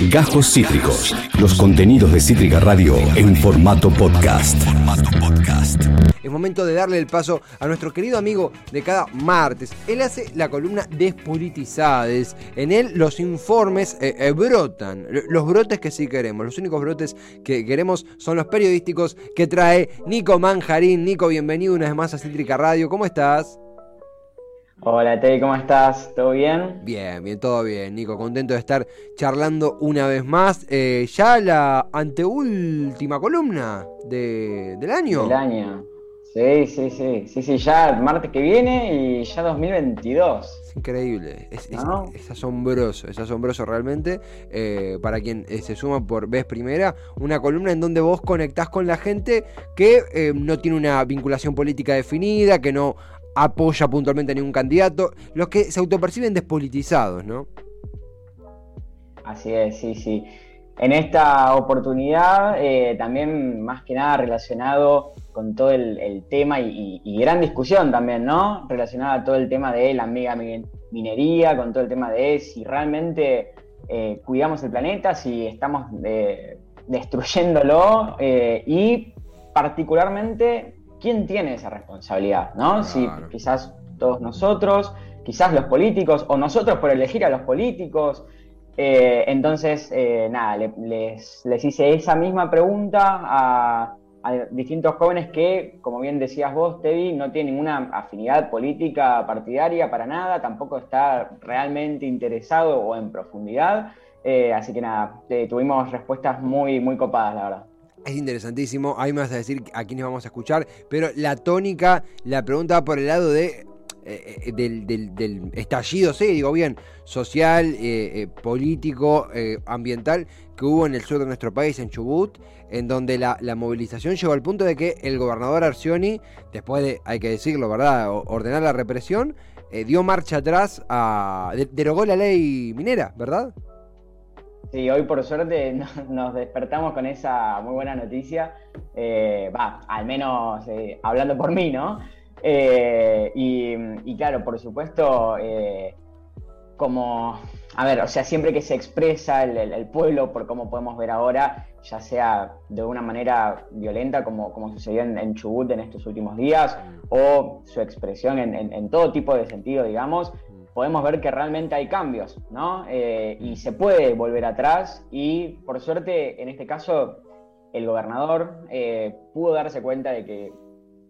Gajos Cítricos. Los contenidos de Cítrica Radio en formato podcast. Es momento de darle el paso a nuestro querido amigo de cada martes. Él hace la columna Despolitizades. En él los informes eh, eh, brotan. Los brotes que sí queremos. Los únicos brotes que queremos son los periodísticos que trae Nico Manjarín. Nico, bienvenido una vez más a Cítrica Radio. ¿Cómo estás? Hola Teddy, ¿cómo estás? ¿Todo bien? Bien, bien, todo bien, Nico. Contento de estar charlando una vez más. Eh, ya la anteúltima columna de, del año. Del año. Sí, sí, sí. Sí, sí, ya el martes que viene y ya 2022. Es increíble. Es, asombroso, es asombroso realmente. Eh, para quien eh, se suma por vez primera, una columna en donde vos conectás con la gente que no tiene una vinculación política definida, que no apoya puntualmente a ningún candidato, los que se autoperciben despolitizados, ¿no? Así es, sí, sí. En esta oportunidad, eh, también más que nada relacionado con todo el, tema y, gran discusión también, ¿no? Relacionada a todo el tema de la mega minería, con todo el tema de si realmente eh, cuidamos el planeta, si estamos eh, destruyéndolo y particularmente ¿quién tiene esa responsabilidad? ¿no? Si quizás todos nosotros, quizás los políticos, o nosotros por elegir a los políticos. Eh, entonces, eh, nada, les, hice esa misma pregunta a, distintos jóvenes que, como bien decías vos, Tevi, no tienen ninguna afinidad política partidaria para nada, tampoco está realmente interesado o en profundidad. Eh, así que nada, tuvimos respuestas muy, muy copadas, la verdad. Es interesantísimo, ahí me vas a decir a quiénes vamos a escuchar, pero la tónica, la pregunta por el lado de eh, eh, del, estallido, sí, digo bien, social, eh, político, ambiental que hubo en el sur de nuestro país, en Chubut, en donde la, movilización llegó al punto de que el gobernador Arcioni, después de, hay que decirlo, ¿verdad?, ordenar la represión, dio marcha atrás, a, derogó la ley minera, ¿verdad? Sí, hoy por suerte nos despertamos con esa muy buena noticia. Eh, va, al menos eh, hablando por mí, ¿no? Eh, y, claro, por supuesto, como, a ver, o sea, siempre que se expresa el, pueblo, por cómo podemos ver ahora, ya sea de una manera violenta, como, como sucedió en, Chubut en estos últimos días, o su expresión en todo tipo de sentido, digamos, podemos ver que realmente hay cambios, ¿no? Eh, y se puede volver atrás y por suerte en este caso el gobernador eh, pudo darse cuenta de que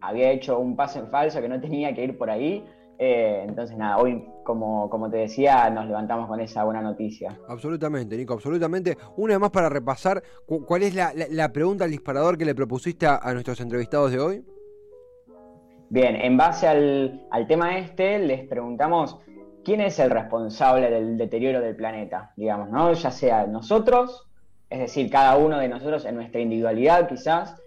había hecho un paso en falso, que no tenía que ir por ahí. Eh, entonces, nada, hoy, como, como te decía, nos levantamos con esa buena noticia. Absolutamente, Nico, absolutamente. Una vez más para repasar, ¿cuál es la, pregunta al disparador que le propusiste a, nuestros entrevistados de hoy? Bien, en base al, al tema este, les preguntamos quién es el responsable del deterioro del planeta, digamos, ¿no? Ya sea nosotros, es decir, cada uno de nosotros en nuestra individualidad quizás,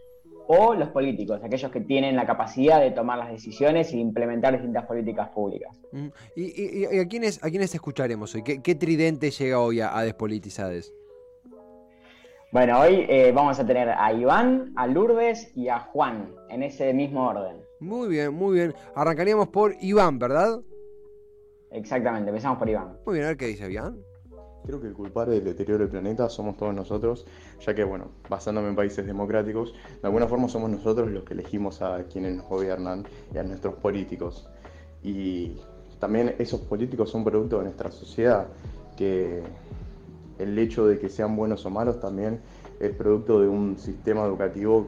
o los políticos, aquellos que tienen la capacidad de tomar las decisiones y implementar distintas políticas públicas. Mm, ¿Y, a, quiénes, a quiénes escucharemos hoy? ¿Qué, tridente llega hoy a, Despolitizades? Bueno, hoy eh, vamos a tener a Iván, a Lourdes y a Juan, en ese mismo orden. Muy bien, muy bien. Arrancaríamos por Iván, ¿verdad? Exactamente, empezamos por Iván. Muy bien, a ver qué dice Iván. Creo que el culpable del deterioro del planeta somos todos nosotros, ya que, bueno, basándome en países democráticos, de alguna forma somos nosotros los que elegimos a quienes nos gobiernan y a nuestros políticos. Y también esos políticos son producto de nuestra sociedad, que el hecho de que sean buenos o malos también es producto de un sistema educativo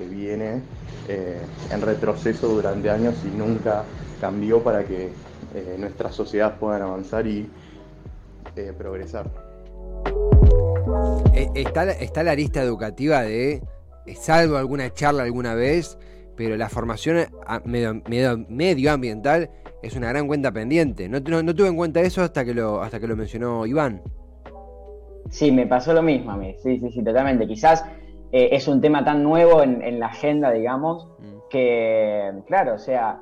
que viene eh, en retroceso durante años y nunca cambió para que eh, nuestra sociedad puedan avanzar y eh, progresar. Está, está la lista educativa de, salvo alguna charla alguna vez, pero la formación medio, medioambiental es una gran cuenta pendiente. No, no, tuve en cuenta eso hasta que lo, hasta que lo mencionó Iván. Sí, me pasó lo mismo a mí, sí, sí, sí, totalmente. Quizás es un tema tan nuevo en, en la agenda, digamos, mm. que, claro, o sea,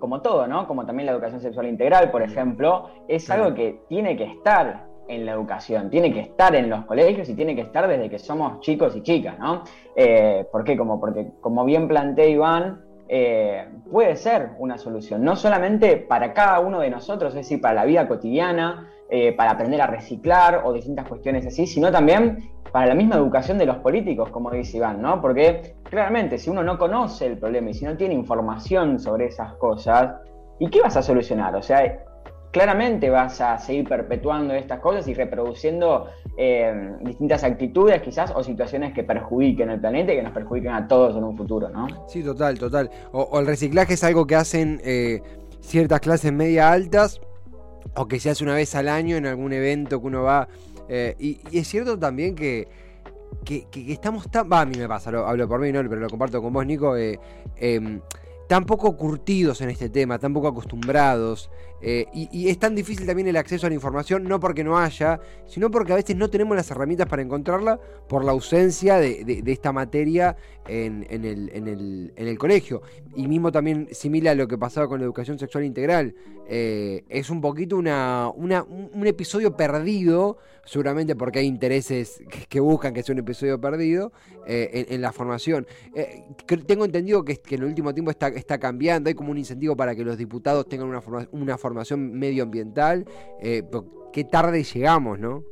como todo, ¿no? Como también la educación sexual integral, por ejemplo, es algo que tiene que estar en la educación, tiene que estar en los colegios y tiene que estar desde que somos chicos y chicas, ¿no? Eh, ¿Por qué? Como, porque, como bien plantea Iván, eh, puede ser una solución, no solamente para cada uno de nosotros, es decir, para la vida cotidiana, eh, para aprender a reciclar o distintas cuestiones así, sino también para la misma educación de los políticos, como dice Iván, ¿no? Porque claramente si uno no conoce el problema y si no tiene información sobre esas cosas, ¿y qué vas a solucionar? O sea, claramente vas a seguir perpetuando estas cosas y reproduciendo eh, distintas actitudes quizás o situaciones que perjudiquen el planeta y que nos perjudiquen a todos en un futuro, ¿no? Sí, total, total. O, el reciclaje es algo que hacen eh, ciertas clases media altas o que se hace una vez al año en algún evento que uno va. Eh, y, es cierto también que, que, estamos tan... Va, a mí me pasa, hablo por mí, ¿no? pero lo comparto con vos, Nico. Em, tan poco curtidos en este tema, tan poco acostumbrados. Eh, y, es tan difícil también el acceso a la información, no porque no haya, sino porque a veces no tenemos las herramientas para encontrarla por la ausencia de, esta materia en, el, colegio. Y mismo también similar a lo que pasaba con la educación sexual integral. Eh, es un poquito una, un episodio perdido, seguramente porque hay intereses que, buscan que sea un episodio perdido eh, en, la formación. tengo entendido que, en el último tiempo está, está cambiando, hay como un incentivo para que los diputados tengan una, una formación medioambiental, eh, qué tarde llegamos, ¿no?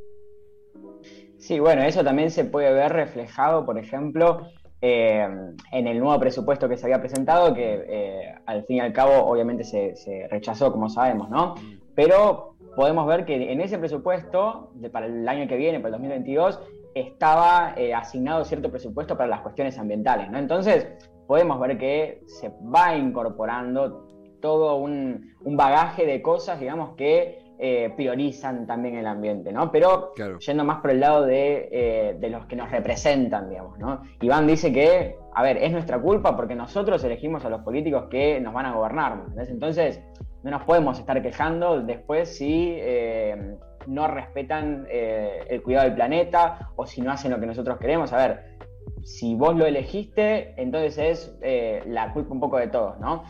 Sí, bueno, eso también se puede ver reflejado, por ejemplo, eh, en el nuevo presupuesto que se había presentado, que eh, al fin y al cabo obviamente se, rechazó, como sabemos, ¿no? Pero podemos ver que en ese presupuesto, para el año que viene, para el 2022, estaba asignado cierto presupuesto para las cuestiones ambientales, ¿no? Entonces, podemos ver que se va incorporando todo un, bagaje de cosas, digamos, que eh, priorizan también el ambiente, ¿no? Pero yendo más por el lado eh, de, los que nos representan, digamos, ¿no? Iván dice que, a ver, es nuestra culpa porque nosotros elegimos a los políticos que nos van a gobernar, Entonces, no nos podemos estar quejando después si eh, no respetan el cuidado del planeta o si no hacen lo que nosotros queremos. A ver, si vos lo elegiste, entonces es la culpa un poco de todos, ¿no?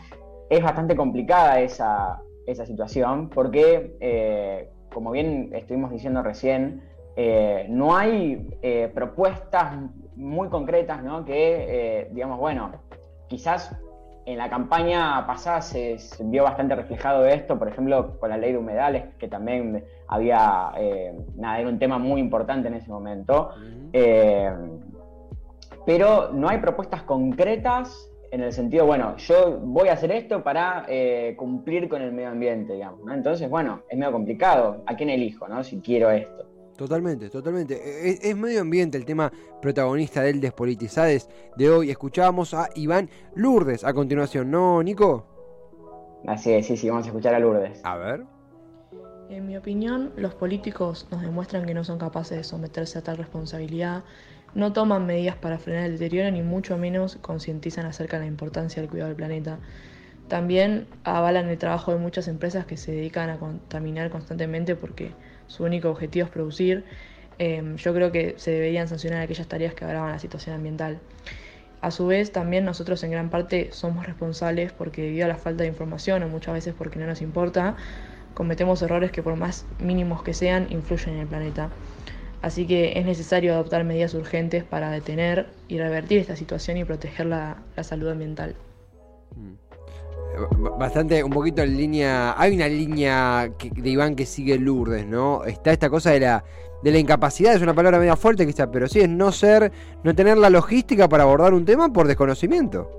es bastante complicada esa, situación porque, eh, como bien estuvimos diciendo recién, eh, no hay eh, propuestas muy concretas ¿no? que, digamos, bueno, quizás en la campaña pasada se, vio bastante reflejado esto, por ejemplo, con la ley de humedales, que también había, nada, era un tema muy importante en ese momento. Pero no hay propuestas concretas en el sentido, bueno, yo voy a hacer esto para eh, cumplir con el medio ambiente, digamos, ¿no? Entonces, bueno, es medio complicado. ¿A quién elijo, no? Si quiero esto. Totalmente, totalmente. E, e, es, medio ambiente el tema protagonista del Despolitizades de hoy. Escuchábamos a Iván Lourdes a continuación, ¿no, Nico? Así es, sí, sí, vamos a escuchar a Lourdes. A ver. En mi opinión, los políticos nos demuestran que no son capaces de someterse a tal responsabilidad no toman medidas para frenar el deterioro ni mucho menos concientizan acerca de la importancia del cuidado del planeta. También avalan el trabajo de muchas empresas que se dedican a contaminar constantemente porque su único objetivo es producir. Em, yo creo que se deberían sancionar aquellas tareas que agravan la situación ambiental. A su vez, también nosotros en gran parte somos responsables porque debido a la falta de información o muchas veces porque no nos importa, cometemos errores que por más mínimos que sean influyen en el planeta. Así que es necesario adoptar medidas urgentes para detener y revertir esta situación y proteger la, salud ambiental. Mm. Bastante, un poquito en línea. Hay una línea de Iván que sigue Lourdes, ¿no? Está esta cosa de la, de la incapacidad, es una palabra media fuerte quizás, pero sí es no ser, no tener la logística para abordar un tema por desconocimiento.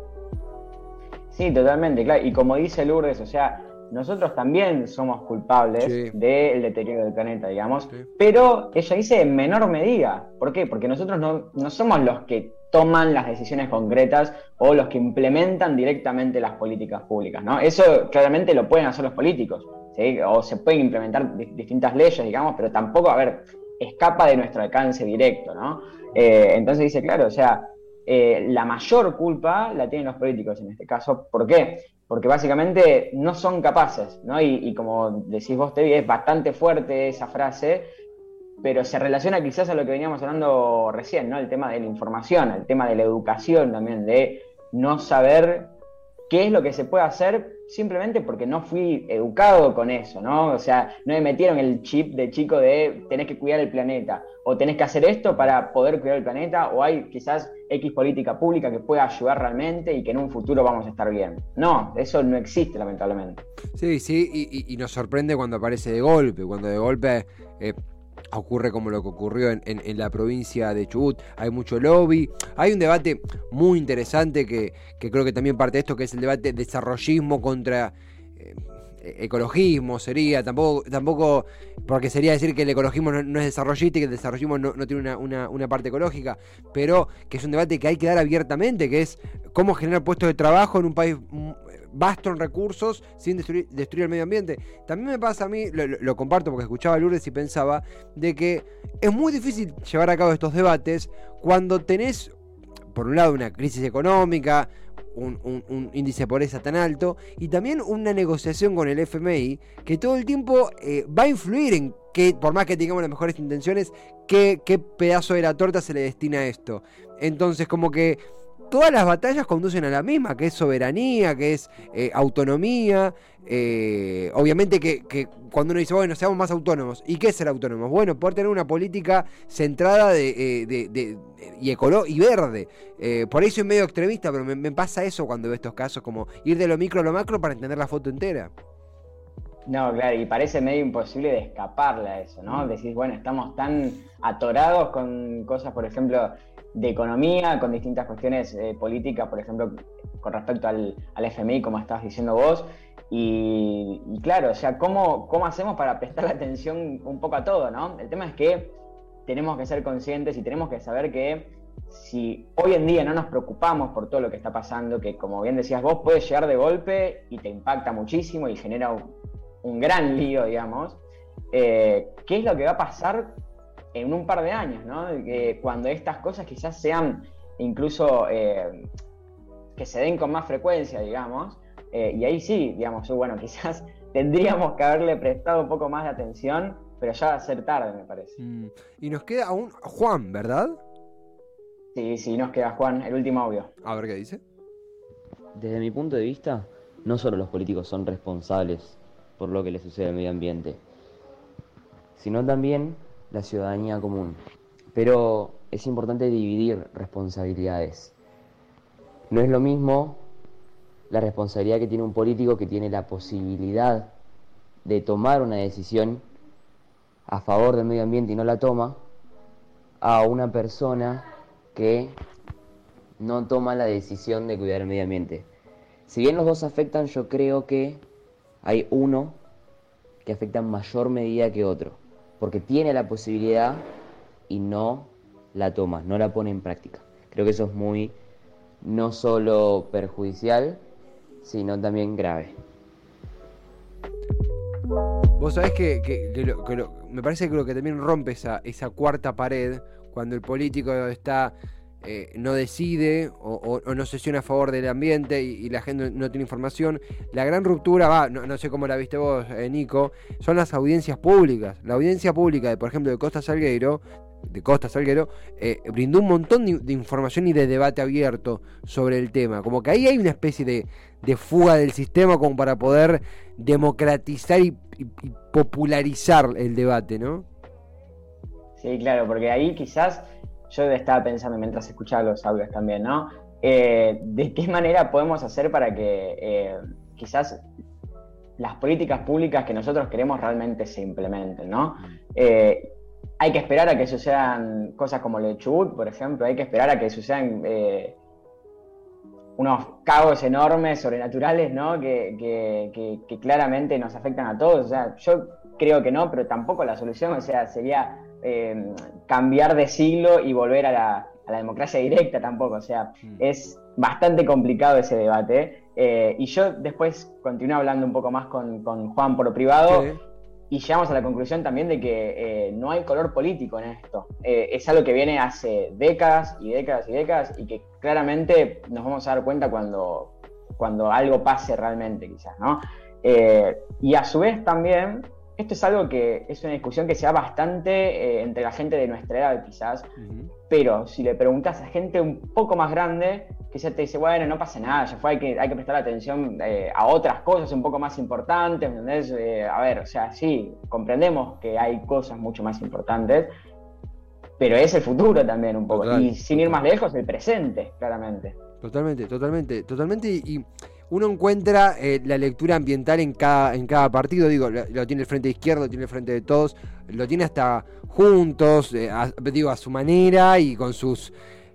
Sí, totalmente, claro. Y como dice Lourdes, o sea, nosotros también somos culpables del deterioro del planeta, digamos, pero ella dice en menor medida. ¿Por qué? Porque nosotros no, somos los que toman las decisiones concretas o los que implementan directamente las políticas públicas, ¿no? Eso claramente lo pueden hacer los políticos, ¿sí? O se pueden implementar distintas leyes, digamos, pero tampoco, a ver, escapa de nuestro alcance directo, ¿no? Eh, entonces dice, claro, o sea, eh, la mayor culpa la tienen los políticos en este caso. ¿Por qué? porque básicamente no son capaces, ¿no? Y, como decís vos, Tevi, es bastante fuerte esa frase, pero se relaciona quizás a lo que veníamos hablando recién, ¿no? El tema de la información, el tema de la educación también, de no saber qué es lo que se puede hacer simplemente porque no fui educado con eso, ¿no? O sea, no me metieron el chip de chico de tenés que cuidar el planeta, o tenés que hacer esto para poder cuidar el planeta, o hay quizás X política pública que pueda ayudar realmente y que en un futuro vamos a estar bien. No, eso no existe lamentablemente. Sí, sí, y, nos sorprende cuando aparece de golpe, cuando de golpe... Eh, ocurre como lo que ocurrió en, la provincia de Chubut. Hay mucho lobby. Hay un debate muy interesante que, creo que también parte de esto, que es el debate desarrollismo contra eh, ecologismo. Sería, tampoco, tampoco, porque sería decir que el ecologismo no, es desarrollista y que el desarrollismo no, tiene una, una, parte ecológica, pero que es un debate que hay que dar abiertamente, que es cómo generar puestos de trabajo en un país vasto en recursos sin destruir, el medio ambiente. También me pasa a mí, lo, comparto porque escuchaba a Lourdes y pensaba, de que es muy difícil llevar a cabo estos debates cuando tenés, por un lado, una crisis económica, un, índice de pobreza tan alto y también una negociación con el FMI que todo el tiempo eh, va a influir en que, por más que tengamos las mejores intenciones, qué pedazo de la torta se le destina a esto. Entonces, como que todas las batallas conducen a la misma, que es soberanía, que es eh, autonomía. Eh, obviamente que, cuando uno dice, bueno, seamos más autónomos, ¿y qué es ser autónomos? Bueno, poder tener una política centrada de, eh, y, y verde. por ahí soy medio extremista, pero me, pasa eso cuando veo estos casos, como ir de lo micro a lo macro para entender la foto entera. No, claro, y parece medio imposible de escaparle a eso, ¿no? Mm. Decir, bueno, estamos tan atorados con cosas, por ejemplo, de economía, con distintas cuestiones eh, políticas, por ejemplo, con respecto al, FMI, como estabas diciendo vos. Y, claro, o sea, ¿cómo, ¿cómo hacemos para prestar atención un poco a todo, no? El tema es que tenemos que ser conscientes y tenemos que saber que si hoy en día no nos preocupamos por todo lo que está pasando, que como bien decías vos, puede llegar de golpe y te impacta muchísimo y genera un, gran lío, digamos, eh, ¿qué es lo que va a pasar en un par de años, ¿no? Que cuando estas cosas quizás sean incluso eh, que se den con más frecuencia, digamos, eh, y ahí sí, digamos, bueno, quizás tendríamos que haberle prestado un poco más de atención, pero ya va a ser tarde, me parece. Mm. Y nos queda aún Juan, ¿verdad? Sí, sí, nos queda Juan, el último audio. A ver qué dice. Desde mi punto de vista, no solo los políticos son responsables por lo que les sucede al medio ambiente, sino también la ciudadanía común. Pero es importante dividir responsabilidades. No es lo mismo la responsabilidad que tiene un político que tiene la posibilidad de tomar una decisión a favor del medio ambiente y no la toma, a una persona que no toma la decisión de cuidar el medio ambiente. Si bien los dos afectan, yo creo que hay uno que afecta en mayor medida que otro porque tiene la posibilidad y no la toma, no la pone en práctica. Creo que eso es muy no solo perjudicial, sino también grave. Vos sabés que, me parece que lo que también rompe esa, esa cuarta pared, cuando el político está eh, no decide o, no sesiona a favor del ambiente y, la gente no, tiene información. La gran ruptura, va, no, sé cómo la viste vos, eh, Nico, son las audiencias públicas. La audiencia pública, de, por ejemplo, de Costa Salguero, de Costa Salguero, eh, brindó un montón de, información y de debate abierto sobre el tema. Como que ahí hay una especie de, fuga del sistema como para poder democratizar y popularizar el debate, ¿no? Sí, claro, porque ahí quizás yo estaba pensando mientras escuchaba los audios también, ¿no? Eh, ¿De qué manera podemos hacer para que eh, quizás las políticas públicas que nosotros queremos realmente se implementen, ¿no? Eh, hay que esperar a que sucedan cosas como el Chubut, por ejemplo, hay que esperar a que sucedan unos cabos enormes, sobrenaturales, ¿no? Que, que, claramente nos afectan a todos. O sea, yo creo que no, pero tampoco la solución, o sea, sería eh, cambiar de siglo y volver a la, democracia directa tampoco. O sea, mm. es bastante complicado ese debate. Eh, y yo después continué hablando un poco más con, Juan por privado. Y llegamos a la conclusión también de que eh, no hay color político en esto. es algo que viene hace décadas y décadas y décadas y que claramente nos vamos a dar cuenta cuando, cuando algo pase realmente, quizás, ¿no? y a su vez también esto es algo que es una discusión que se da bastante eh, entre la gente de nuestra edad quizás, pero si le preguntas a gente un poco más grande, quizás te dice, bueno, no pasa nada, ya fue, hay que, hay que prestar atención eh, a otras cosas un poco más importantes, ¿entendés? Eh, a ver, o sea, sí, comprendemos que hay cosas mucho más importantes, pero es el futuro también un poco. y sin ir más lejos, el presente, claramente. Totalmente, totalmente, totalmente. Y uno encuentra eh, la lectura ambiental en cada, en cada partido. Digo, lo, tiene el frente izquierdo, lo tiene el frente de todos, lo tiene hasta juntos, eh, digo, a su manera y con sus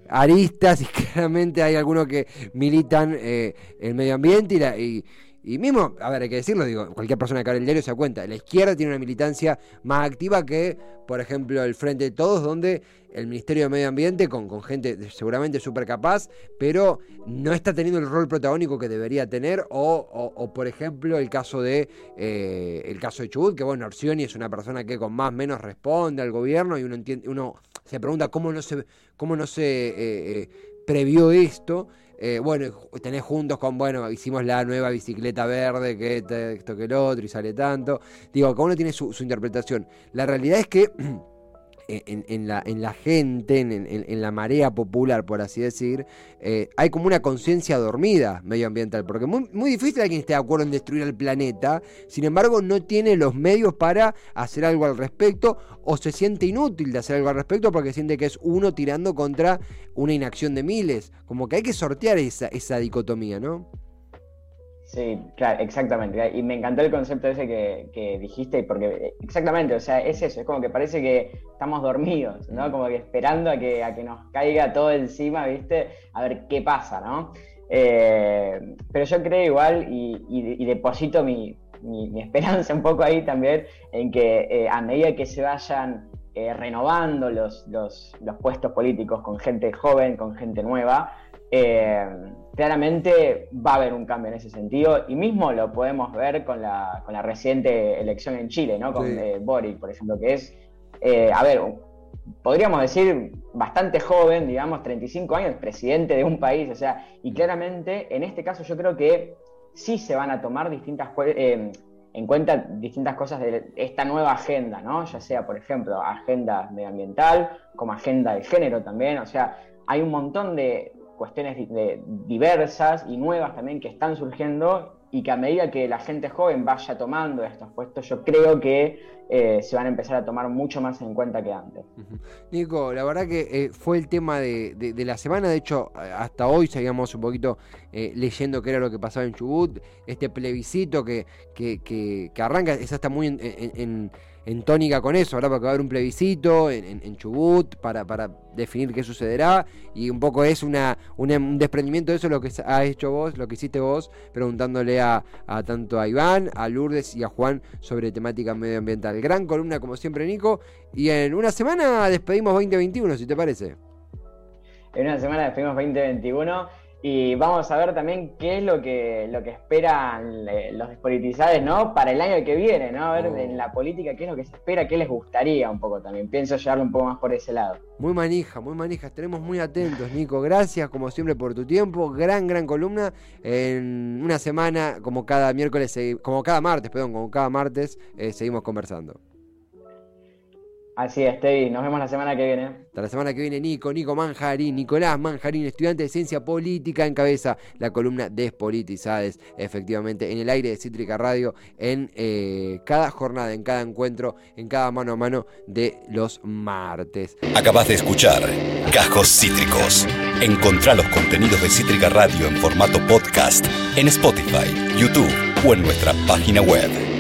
aristas. Y claramente hay algunos que militan eh, el medio ambiente y, la, y, y mismo, a ver, hay que decirlo, digo, cualquier persona que abre el diario se da cuenta, la izquierda tiene una militancia más activa que, por ejemplo, el Frente de Todos, donde el Ministerio de Medio Ambiente, con, con gente seguramente súper capaz, pero no está teniendo el rol protagónico que debería tener, o, por ejemplo, el caso de eh, el caso de Chubut, que bueno, Orsioni es una persona que con más o menos responde al gobierno y uno entiende, uno se pregunta cómo no se, cómo no se eh, eh, previó esto. Eh, bueno, tenés juntos con, bueno, hicimos la nueva bicicleta verde, que esto que el otro, y sale tanto. Digo, cada uno tiene su, su interpretación. La realidad es que en, la, en la gente, en, la marea popular, por así decir, eh, hay como una conciencia dormida medioambiental, porque muy, muy difícil alguien esté de acuerdo en destruir el planeta, sin embargo no tiene los medios para hacer algo al respecto o se siente inútil de hacer algo al respecto porque siente que es uno tirando contra una inacción de miles, como que hay que sortear esa, esa dicotomía, ¿no? Sí, claro, exactamente. Y me encantó el concepto ese que, dijiste, porque exactamente, o sea, es eso, es como que parece que estamos dormidos, ¿no? Como que esperando a que, a que nos caiga todo encima, ¿viste? A ver qué pasa, ¿no? Eh, pero yo creo igual y, deposito mi, esperanza un poco ahí también en que eh, a medida que se vayan eh, renovando los, los, los puestos políticos con gente joven, con gente nueva, eh, claramente va a haber un cambio en ese sentido y mismo lo podemos ver con la, con la reciente elección en Chile, ¿no? Con eh, Boric, por ejemplo, que es, eh, a ver, podríamos decir bastante joven, digamos, 35 años, presidente de un país, o sea, y claramente en este caso yo creo que sí se van a tomar distintas en cuenta distintas cosas de esta nueva agenda, ¿no? Ya sea, por ejemplo, agenda medioambiental, como agenda de género también, o sea, hay un montón de, cuestiones diversas y nuevas también que están surgiendo y que a medida que la gente joven vaya tomando estos puestos, yo creo que eh, se van a empezar a tomar mucho más en cuenta que antes. Nico, la verdad que eh, fue el tema de, la semana, de hecho, hasta hoy seguíamos un poquito eh, leyendo qué era lo que pasaba en Chubut, este plebiscito que, que, que, arranca, es hasta muy en en tónica con eso, ahora porque va a haber un plebiscito en, Chubut para, para, definir qué sucederá y un poco es una, un desprendimiento de eso lo que ha hecho vos, lo que hiciste vos, preguntándole a, tanto a Iván, a Lourdes y a Juan sobre temática medioambiental. Gran columna como siempre Nico y en una semana despedimos 2021, si te parece. En una semana despedimos 2021 y vamos a ver también qué es lo que, lo que esperan eh, los despolitizados ¿no? para el año que viene, ¿no? A ver oh. en la política qué es lo que se espera, qué les gustaría un poco también. Pienso llevarlo un poco más por ese lado. Muy manija, muy manija. Estaremos muy atentos, Nico. Gracias, como siempre, por tu tiempo. Gran, gran columna. En una semana, como cada miércoles, como cada martes, perdón, como cada martes, eh, seguimos conversando. Así es, Tevi. Nos vemos la semana que viene. Hasta la semana que viene, Nico, Nico Manjarín, Nicolás Manjarín, estudiante de ciencia política, encabeza la columna Despolitizades, efectivamente, en el aire de Cítrica Radio, en eh, cada jornada, en cada encuentro, en cada mano a mano de los martes. Acabas de escuchar Cajos Cítricos. Encontrá los contenidos de Cítrica Radio en formato podcast en Spotify, YouTube o en nuestra página web.